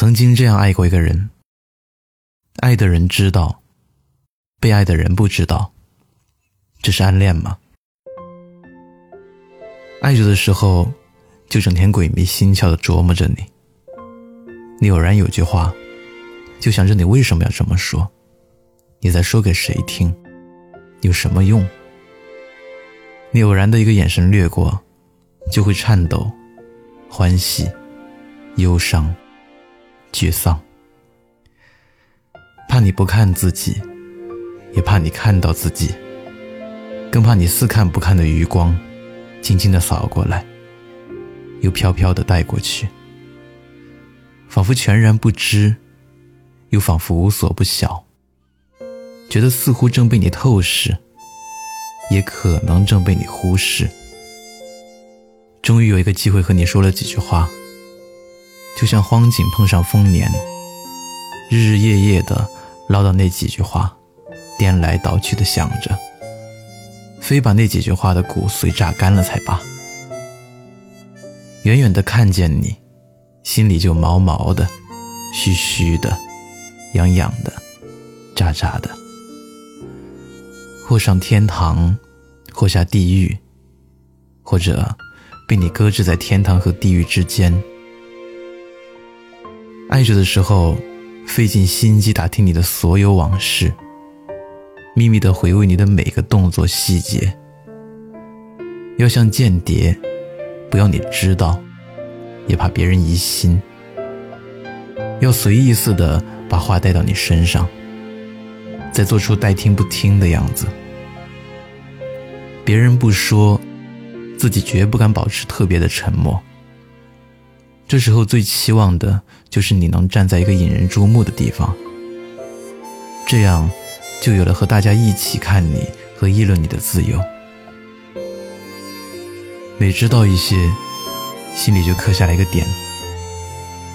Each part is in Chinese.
曾经这样爱过一个人，爱的人知道，被爱的人不知道，这是暗恋吗？爱着的时候，就整天鬼迷心窍的琢磨着你。你偶然有句话，就想着你为什么要这么说？你在说给谁听？有什么用？你偶然的一个眼神掠过，就会颤抖、欢喜、忧伤、沮丧，怕你不看自己，也怕你看到自己，更怕你似看不看的余光。轻轻的扫过来，又飘飘的带过去，仿佛全然不知，又仿佛无所不晓，觉得似乎正被你透视，也可能正被你忽视。终于有一个机会和你说了几句话，就像荒井碰上丰年，日日夜夜的唠叨那几句话，颠来倒去的想着。非把那几句话的骨髓榨干了才罢。远远的看见你，心里就毛毛的、虚虚的、痒痒的、扎扎的。或上天堂，或下地狱，或者被你搁置在天堂和地狱之间。爱着的时候，费尽心机打听你的所有往事。秘密的回味你的每个动作细节，要像间谍，不要你知道，也怕别人疑心。要随意似的把话带到你身上，再做出待听不听的样子。别人不说，自己绝不敢保持特别的沉默。这时候最期望的就是你能站在一个引人注目的地方，这样。就有了和大家一起看你和议论你的自由。每知道一些，心里就刻下来一个点，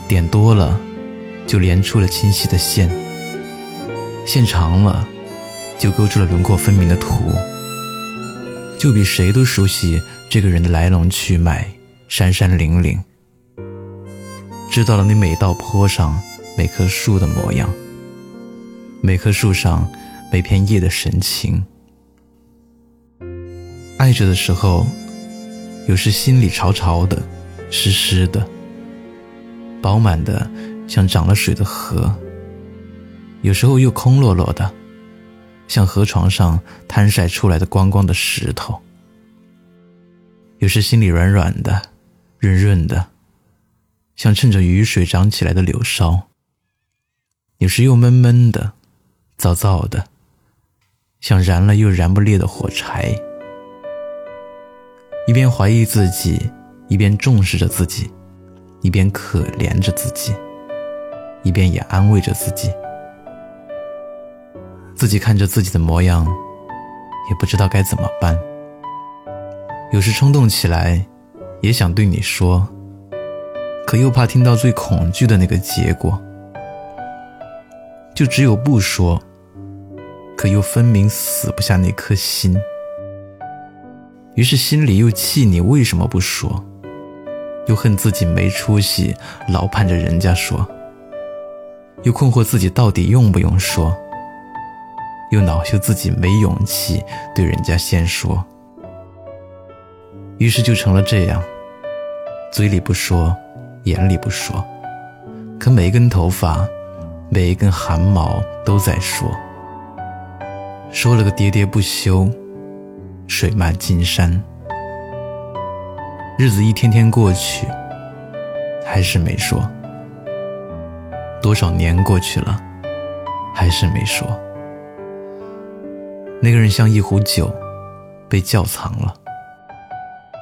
点多了，就连出了清晰的线，线长了，就勾出了轮廓分明的图，就比谁都熟悉这个人的来龙去脉，山山岭岭，知道了你每道坡上每棵树的模样，每棵树上。每片叶的神情，爱着的时候，有时心里潮潮的、湿湿的、饱满的，像涨了水的河；有时候又空落落的，像河床上摊晒出来的光光的石头。有时心里软软的、润润的，像趁着雨水长起来的柳梢；有时又闷闷的、燥燥的。像燃了又燃不烈的火柴，一边怀疑自己，一边重视着自己，一边可怜着自己，一边也安慰着自己。自己看着自己的模样，也不知道该怎么办。有时冲动起来，也想对你说，可又怕听到最恐惧的那个结果，就只有不说。可又分明死不下那颗心，于是心里又气你为什么不说，又恨自己没出息，老盼着人家说，又困惑自己到底用不用说，又恼羞自己没勇气对人家先说，于是就成了这样，嘴里不说，眼里不说，可每一根头发，每一根汗毛都在说。说了个喋喋不休，水漫金山。日子一天天过去，还是没说。多少年过去了，还是没说。那个人像一壶酒，被窖藏了。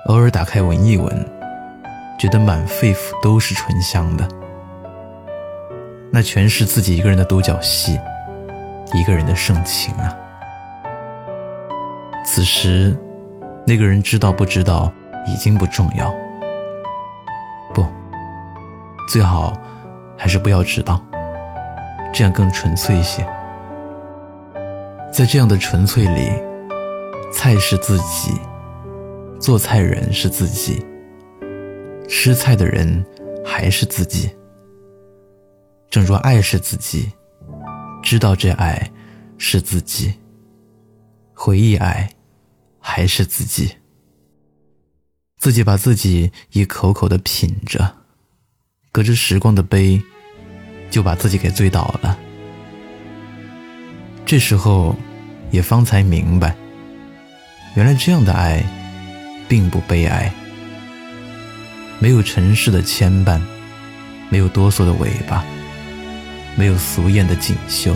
偶尔打开闻一闻，觉得满肺腑都是醇香的。那全是自己一个人的独角戏，一个人的盛情啊。此时，那个人知道不知道已经不重要。不，最好还是不要知道，这样更纯粹一些。在这样的纯粹里，菜是自己，做菜人是自己，吃菜的人还是自己。正如爱是自己，知道这爱是自己，回忆爱还是自己，自己把自己一口口的品着，隔着时光的杯，就把自己给醉倒了。这时候，也方才明白，原来这样的爱，并不悲哀。没有尘世的牵绊，没有哆嗦的尾巴，没有俗艳的锦绣，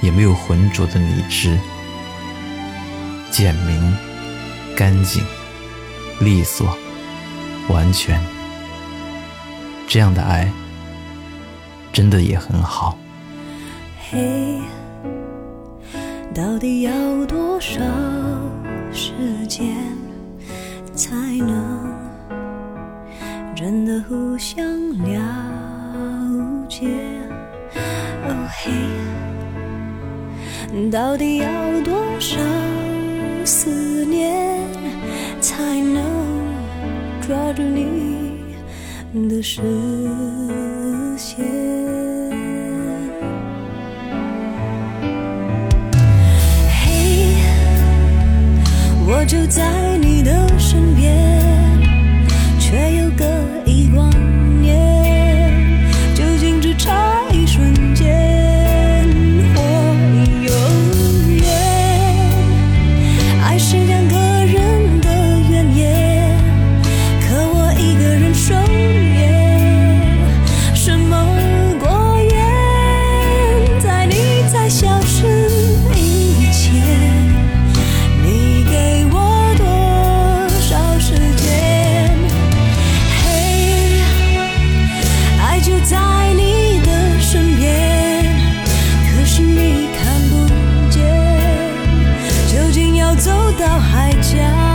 也没有浑浊的理智，简明、干净、利索、完全。这样的爱，真的也很好。嘿。到底要多少时间互相了解？哦嘿，到底要多少思念才能抓住你的视线？我就在。到海角。